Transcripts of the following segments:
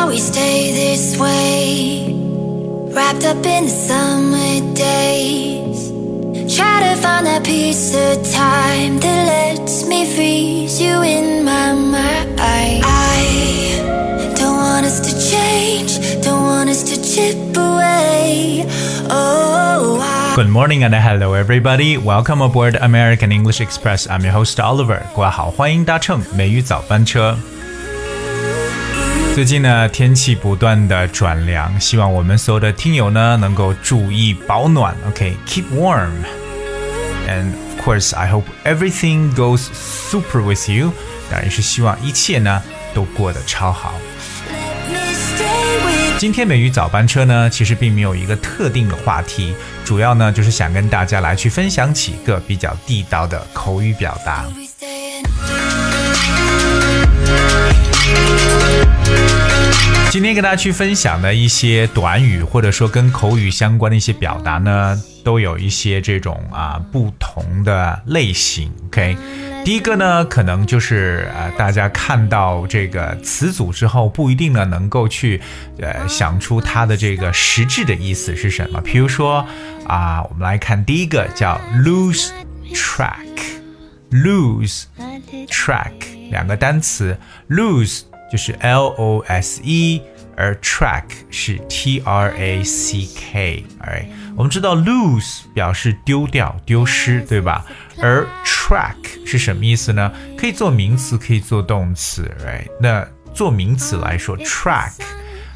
always stay this way. Wrapped up in the summer days. Try to find that piece of time that lets me freeze you in my mind. I don't want us to change, don't want us to chip away. Oh, I Good morning and hello everybody. Welcome aboard American English Express. I'm your host Oliver. 各位好，欢迎搭乘美语早班车。 最近呢，天气不断的转凉，希望我们所有的听友呢能够注意保暖。OK，keep、warm。And of course, I hope everything goes super with you. 当然是希望一切呢都过得超好。今天美语早班车呢，其实并没有一个特定的话题，主要呢就是想跟大家来去分享几个比较地道的口语表达。今天跟大家去分享的一些短语，或者说跟口语相关的一些表达呢，都有一些这种啊不同的类型。OK，第一个呢，可能就是呃大家看到这个词组之后，不一定呢能够去呃想出它的这个实质的意思是什么。比如说啊，我们来看第一个叫 lose track，lose。track 两个单词，lose 就是 L O S E，而 track 是 T R A C K。哎，我们知道 lose 表示丢掉、丢失，对吧？而 track 是什么意思呢？可以做名词，可以做动词。right？那做名词来说，track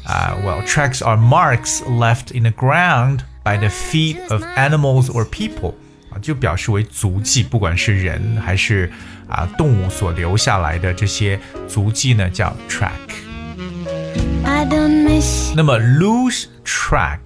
啊、w e l l tracks are marks left in the ground by the feet of animals or people。啊，就表示为足迹，不管是人还是 啊动物所留下来的这些足迹呢，叫 track。 I don't miss 那么 lose track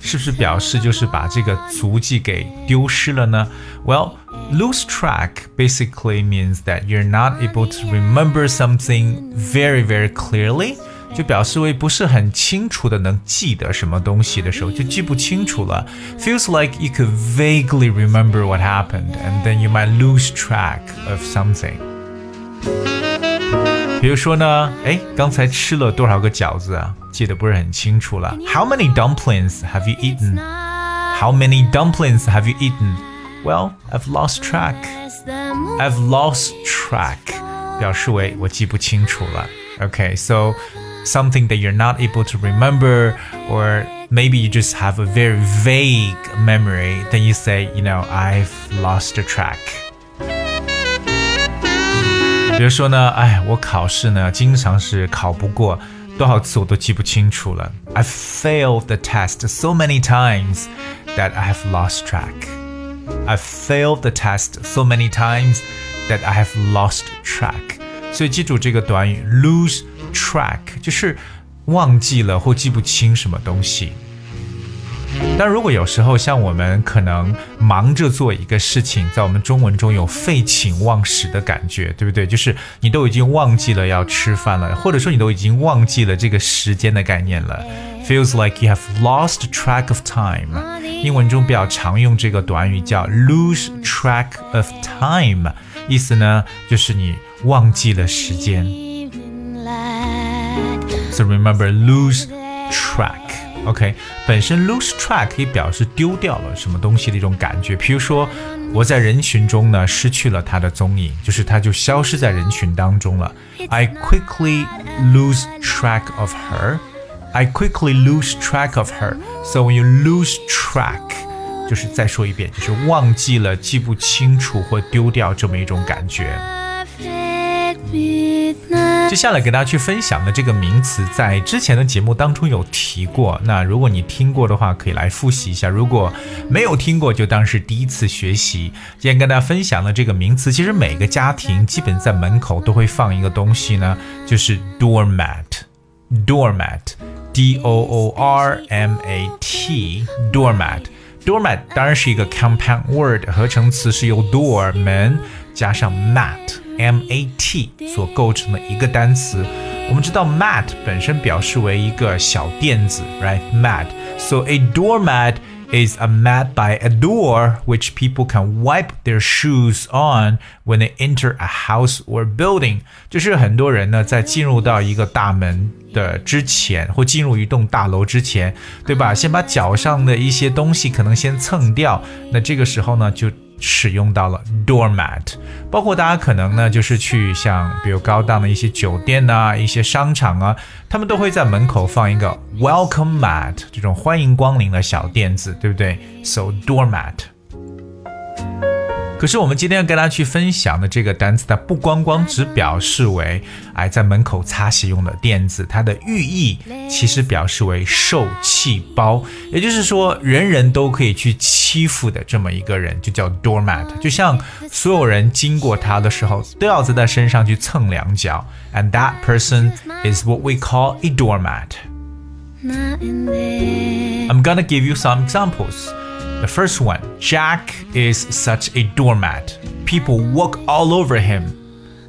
是不是表示就是把这个足迹给丢失了呢？Well, lose track basically means that you're not able to remember something very, very clearly. 就表示为不是很清楚的能记得什么东西的时候，就记不清楚了。Feels like you could vaguely remember what happened, and then you might lose track of something. 比如说呢，哎，刚才吃了多少个饺子啊？记得不是很清楚了。How many dumplings have you eaten? How many dumplings have you eaten? Well, I've lost track. as the moon. I've lost track，表示为我记不清楚了。Okay, so something that you're not able to remember, or maybe you just have a very vague memory. Then you say, you know, I've lost the track. 比如说呢，哎，我考试呢经常是考不过，多少次我都记不清楚了。I've failed the test so many times that I have lost track. I've failed the test so many times that I have lost track. 所以记住这个短语 lose track，就是忘记了或记不清什么东西。但如果有时候像我们可能忙着做一个事情，在我们中文中有废寝忘食的感觉，对不对？就是你都已经忘记了要吃饭了，或者说你都已经忘记了这个时间的概念了。Feels like you have lost track of time。英文中比较常用这个短语叫 lose track of time，意思呢就是你忘记了时间。Evening light. So remember lose track. OK，本身 lose track 可以表示丢掉了什么东西的一种感觉。比如说，我在人群中呢失去了他的踪影，就是他就消失在人群当中了。I quickly lose track of her. I quickly lose track of her. So when you lose track，就是再说一遍，就是忘记了、记不清楚或丢掉这么一种感觉。 接下来给大家去分享的这个名词，在之前的节目当中有提过。那如果你听过的话，可以来复习一下；如果没有听过，就当是第一次学习。今天跟大家分享的这个名词，其实每个家庭基本在门口都会放一个东西呢，就是 doormat。doormat，d o o r m a t，doormat。doormat 当然是一个 compound word，合成词是由 door 门加上 mat m a t 所构成的一个单词。我们知道 mat 本身表示为一个小垫子，right？mat。So a doormat is a mat by a door which people can wipe their shoes on when they enter a house or building。就是很多人呢，在进入到一个大门的之前，或进入一栋大楼之前，对吧？先把脚上的一些东西可能先蹭掉。那这个时候呢，就使用到了 doormat，包括大家可能呢，就是去像比如高档的一些酒店呐、一些商场啊，他们都会在门口放一个 welcome mat 这种欢迎光临的小垫子，对不对？So doormat。可是我们今天要跟大家去分享的这个单词，它不光光只表示为哎在门口擦洗用的垫子，它的寓意其实表示为受气包，也就是说人人都可以去欺负的这么一个人，就叫 doormat。就像所有人经过他的时候，都要在他身上去蹭两脚，and that person is what we call a doormat. I'm gonna give you some examples. The first one Jack is such a doormat. People walk all over him.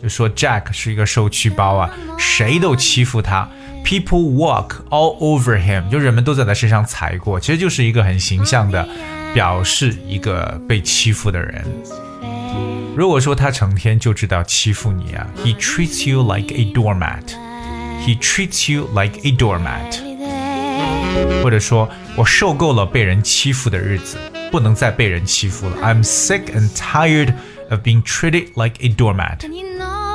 就说 Jack 是一个受气包啊，谁都欺负他。People walk all over him，就人们都在他身上踩过，其实就是一个很形象的表示一个被欺负的人。如果说他成天就知道欺负你啊，He treats you like a doormat. He treats you like a doormat. 或者说 我受够了被人欺负的日子，不能再被人欺负了。I'm sick and tired of being treated like a doormat.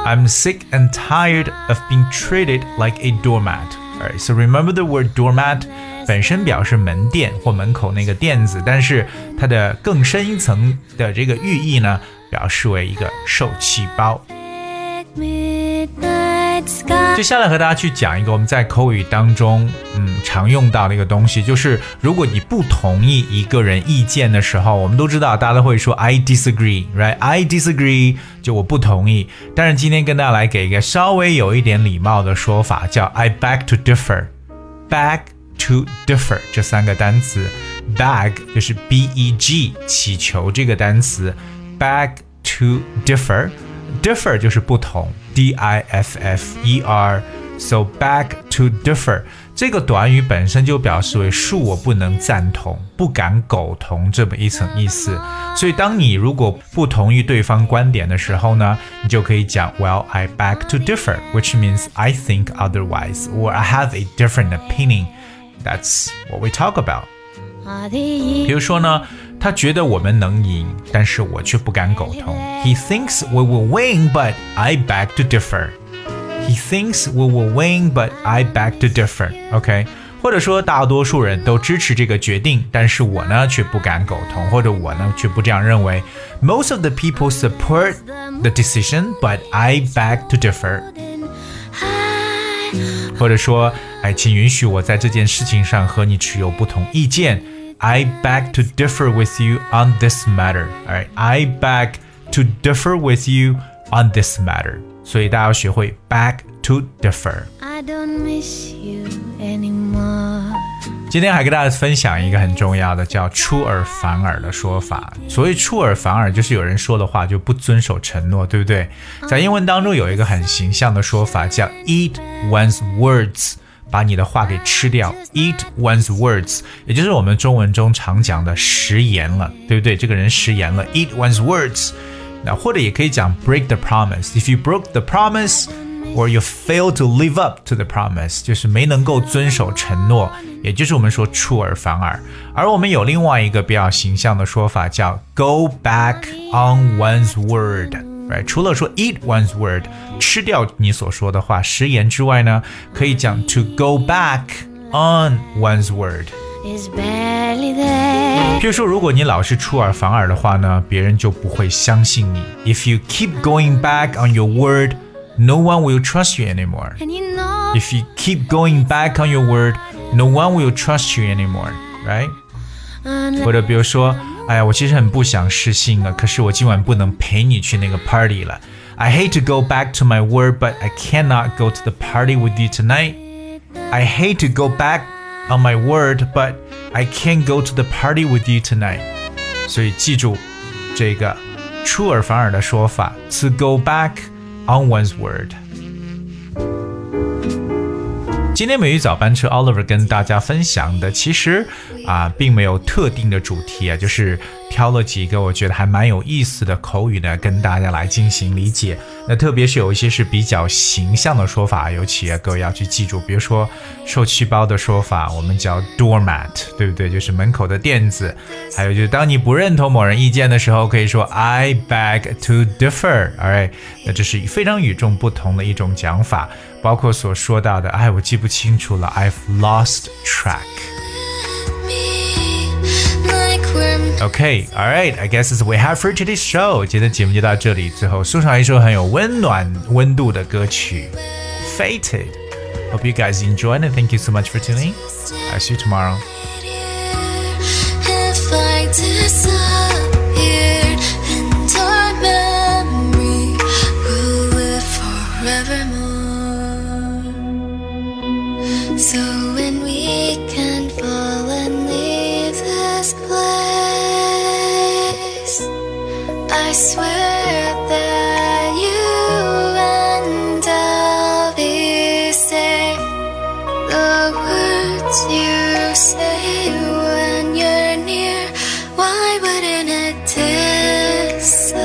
I'm sick and tired of being treated like a doormat. Alright, so remember the word doormat 本身表示门店或门口那个垫子，但是它的更深一层的这个寓意呢，表示为一个受气包。 接下来和大家去讲一个我们在口语当中，嗯，常用到的一个东西，就是如果你不同意一个人意见的时候，我们都知道大家都会说 I disagree，right？I disagree，就我不同意。但是今天跟大家来给一个稍微有一点礼貌的说法，叫 I beg to differ。beg to differ 这三个单词，beg 就是 b e g 祈求这个单词，beg to differ。differ 就是不同 D I F F E R。So beg to differ 这个短语本身就表示为恕我不能赞同、不敢苟同这么一层意思。所以，当你如果不同意对方观点的时候呢，你就可以讲 Well, I beg to differ, which means I think otherwise or I have a different opinion. That's what we talk about. 比如说呢。他觉得我们能赢，但是我却不敢苟同。He thinks we will win, but I beg to differ. He thinks we will win, but I beg to differ. OK，或者说大多数人都支持这个决定，但是我呢却不敢苟同，或者我呢却不这样认为。Most of the people support the decision, but I beg to differ. 或者说，哎，请允许我在这件事情上和你持有不同意见。 I beg to differ with you on this matter. Alright, I beg to differ with you on this matter. 所以大家要学会 beg to differ。 I don't miss you anymore. 今天还跟大家分享一个很重要的，叫出尔反尔的说法。所谓出尔反尔，就是有人说的话就不遵守承诺，对不对？在英文当中有一个很形象的说法，叫 eat one's words， 把你的话给吃掉。eat one's words，也就是我们中文中常讲的食言了，对不对？这个人食言了，eat one's words。那或者也可以讲 break the promise。If you broke the promise。or you fail to live up to the promise，就是没能够遵守承诺，也就是我们说出尔反尔。而我们有另外一个比较形象的说法，叫 go back on one's word。Right，除了说 eat one's word，吃掉你所说的话，食言之外呢，可以讲 to go back on one's word。 Is barely there. 譬如说，如果你老是出尔反尔的话呢，别人就不会相信你。If you keep going back on your word, no one will trust you anymore. And you know If you keep going back on your word, no one will trust you anymore, right? 或者比如说， 哎呀，我其实很不想失信啊，可是我今晚不能陪你去那个 party 了。I hate to go back to my word, but I cannot go to the party with you tonight. I hate to go back on my word, but I can't go to the party with you tonight. 所以记住这个出尔反尔的说法，to go back on one's word。 今天美语早班车 Oliver 跟大家分享的，其实啊，并没有特定的主题啊，就是挑了几个我觉得还蛮有意思的口语呢，跟大家来进行理解。那特别是有一些是比较形象的说法，尤其各位要去记住，比如说受气包的说法，我们叫 doormat，对不对？就是门口的垫子。还有就是，当你不认同某人意见的时候，可以说 I beg to differ。Alright，那这是非常与众不同的一种讲法。包括所说到的，哎，我记不清楚了，I've lost track。Okay, all right. I guess it's we have for today's show. 今天节目就到这里，最后送上一首很有温暖温度的歌曲《Fated》。Hope you guys enjoyed and thank you so much for tuning. I'll see you tomorrow. I swear that you and I'll be safe. The words you say when you're near, why wouldn't it disappear?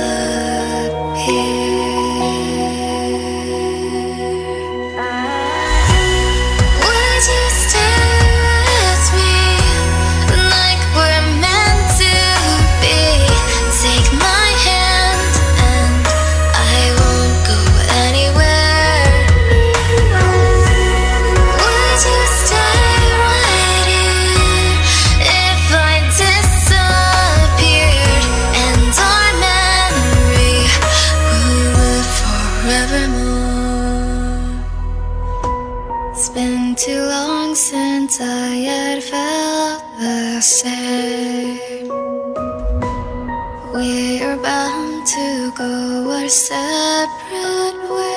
We're bound to go our separate ways.